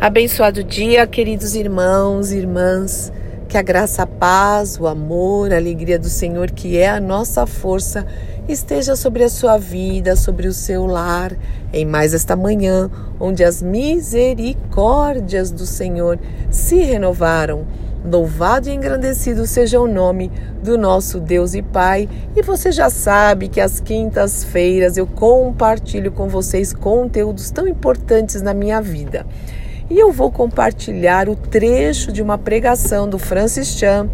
Abençoado dia, queridos irmãos e irmãs. Que a graça, a paz, o amor, a alegria do Senhor, que é a nossa força, esteja sobre a sua vida, sobre o seu lar, em mais esta manhã, onde as misericórdias do Senhor se renovaram. Louvado e engrandecido seja o nome do nosso Deus e Pai. E você já sabe que às quintas-feiras eu compartilho com vocês conteúdos tão importantes na minha vida e eu vou compartilhar o trecho de uma pregação do Francis Chan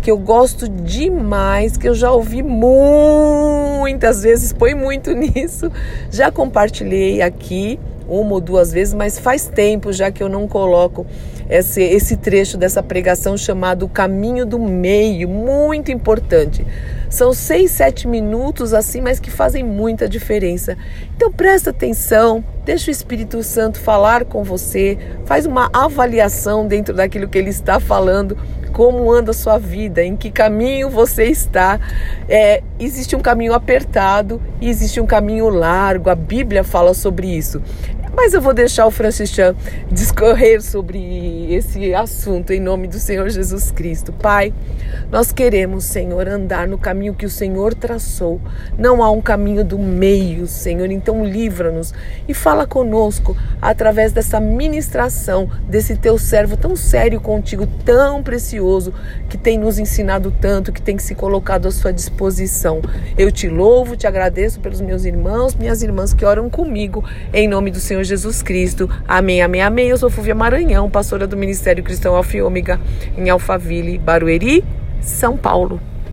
que eu gosto demais, que eu já ouvi muitas vezes, põe muito nisso. Já compartilhei aqui uma ou duas vezes, mas faz tempo já que eu não coloco esse, esse trecho dessa pregação chamado Caminho do Meio, muito importante. São seis, sete minutos assim, mas que fazem muita diferença. Então presta atenção, deixa o Espírito Santo falar com você, faz uma avaliação dentro daquilo que ele está falando, como anda a sua vida, em que caminho você está. É, existe um caminho apertado e existe um caminho largo. A Bíblia fala sobre isso. Mas eu vou deixar o Francis Chan discorrer sobre esse assunto em nome do Senhor Jesus Cristo. Pai, nós queremos, Senhor, andar no caminho que o Senhor traçou. Não há um caminho do meio, Senhor. Então livra-nos e fala conosco através dessa ministração desse teu servo tão sério contigo, tão precioso, que tem nos ensinado tanto, que tem se colocado à sua disposição. Eu te louvo, te agradeço pelos meus irmãos, minhas irmãs que oram comigo em nome do Senhor Jesus Cristo. Amém, amém, amém. Eu sou Fúvia Maranhão, pastora do Ministério Cristão Alfa Ômega, em Alphaville, Barueri, São Paulo.